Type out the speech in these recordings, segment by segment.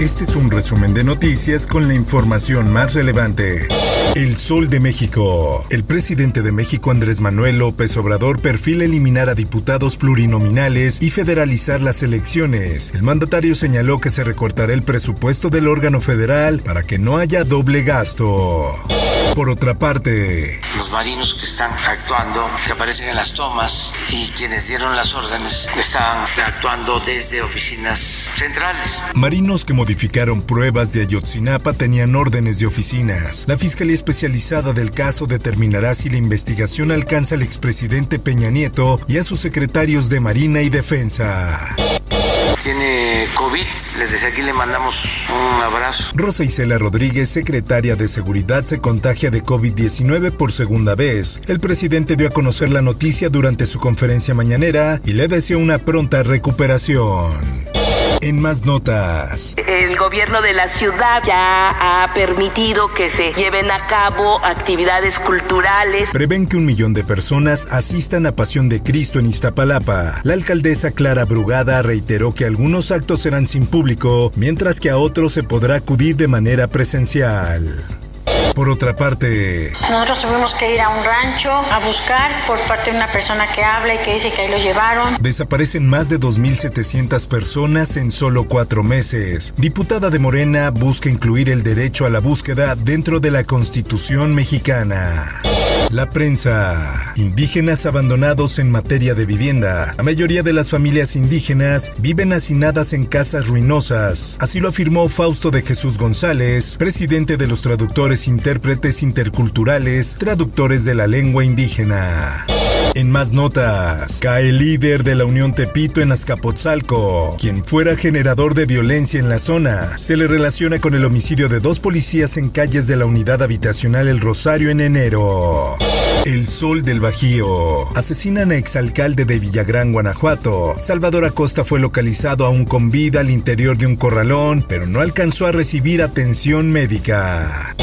Este es un resumen de noticias con la información más relevante. El Sol de México. El presidente de México Andrés Manuel López Obrador perfila eliminar a diputados plurinominales y federalizar las elecciones. El mandatario señaló que se recortará el presupuesto del órgano federal para que no haya doble gasto. Por otra parte, los marinos que están actuando, que aparecen en las tomas y quienes dieron las órdenes, están actuando desde oficinas centrales. Marinos que modificaron pruebas de Ayotzinapa tenían órdenes de oficinas. La Fiscalía Especializada del caso determinará si la investigación alcanza al expresidente Peña Nieto y a sus secretarios de Marina y Defensa tiene COVID. Desde aquí le mandamos un abrazo. Rosa Isela Rodríguez, secretaria de Seguridad, se contagia de COVID-19 por segunda vez. El presidente dio a conocer la noticia durante su conferencia mañanera y le deseó una pronta recuperación. En más notas. El gobierno de la ciudad ya ha permitido que se lleven a cabo actividades culturales. Prevén que un millón de personas asistan a Pasión de Cristo en Iztapalapa. La alcaldesa Clara Brugada reiteró que algunos actos serán sin público, mientras que a otros se podrá acudir de manera presencial. Por otra parte, nosotros tuvimos que ir a un rancho a buscar por parte de una persona que habla y que dice que ahí lo llevaron. Desaparecen más de 2.700 personas en solo cuatro meses. Diputada de Morena busca incluir el derecho a la búsqueda dentro de la Constitución mexicana. La prensa. Indígenas abandonados en materia de vivienda. La mayoría de las familias indígenas viven hacinadas en casas ruinosas. Así lo afirmó Fausto de Jesús González, presidente de los traductores intérpretes interculturales, traductores de la lengua indígena. En más notas, cae líder de la Unión Tepito en Azcapotzalco, quien fuera generador de violencia en la zona. Se le relaciona con el homicidio de dos policías en calles de la unidad habitacional El Rosario en enero. El Sol del Bajío. Asesinan a exalcalde de Villagrán, Guanajuato. Salvador Acosta fue localizado aún con vida al interior de un corralón, pero no alcanzó a recibir atención médica.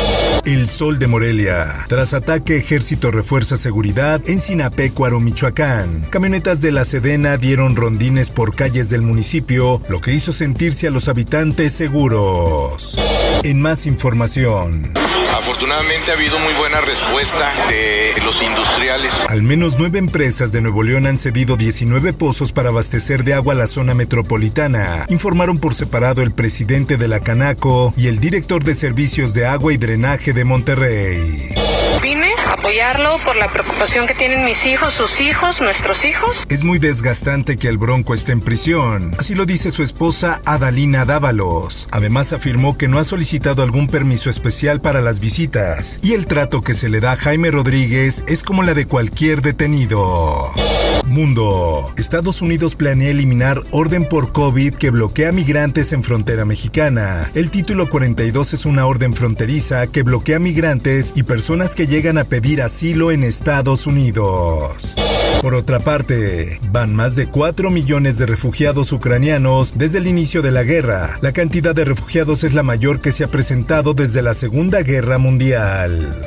El Sol de Morelia. Tras ataque, ejército refuerza seguridad en Sinapecuaro, Michoacán. Camionetas de la Sedena dieron rondines por calles del municipio, lo que hizo sentirse a los habitantes seguros. En más información. Afortunadamente ha habido muy buena respuesta de los industriales. Al menos nueve empresas de Nuevo León han cedido 19 pozos para abastecer de agua a la zona metropolitana, informaron por separado el presidente de la Canaco y el director de servicios de agua y drenaje de Monterrey. Vine a apoyarlo por la preocupación que tienen mis hijos, sus hijos, nuestros hijos. Es muy desgastante que el Bronco esté en prisión. Así lo dice su esposa Adalina Dávalos. Además afirmó que no ha solicitado algún permiso especial para las visitas y el trato que se le da a Jaime Rodríguez es como la de cualquier detenido. Mundo. Estados Unidos planea eliminar orden por COVID que bloquea migrantes en frontera mexicana. El título 42 es una orden fronteriza que bloquea migrantes y personas que llegan a pedir asilo en Estados Unidos. Por otra parte, van más de 4 millones de refugiados ucranianos desde el inicio de la guerra. La cantidad de refugiados es la mayor que se ha presentado desde la Segunda Guerra Mundial.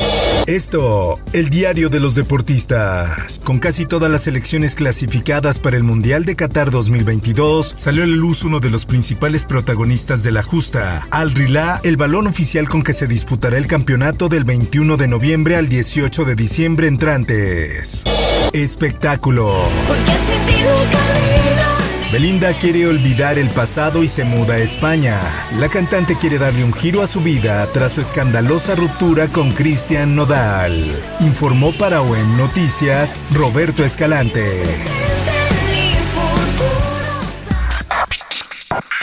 Esto, el diario de los deportistas. Con casi todas las selecciones clasificadas para el Mundial de Qatar 2022, salió a la luz uno de los principales protagonistas de la justa, Al Rila, el balón oficial con que se disputará el campeonato del 21 de noviembre al 18 de diciembre entrantes. Espectáculo. Belinda quiere olvidar el pasado y se muda a España. La cantante quiere darle un giro a su vida tras su escandalosa ruptura con Cristian Nodal. Informó para OEM Noticias Roberto Escalante.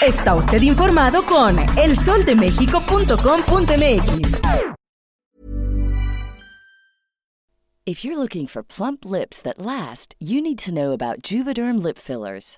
Está usted informado con elsoldemexico.com.mx. If you're looking for plump lips that last, you need to know about Juvederm lip fillers.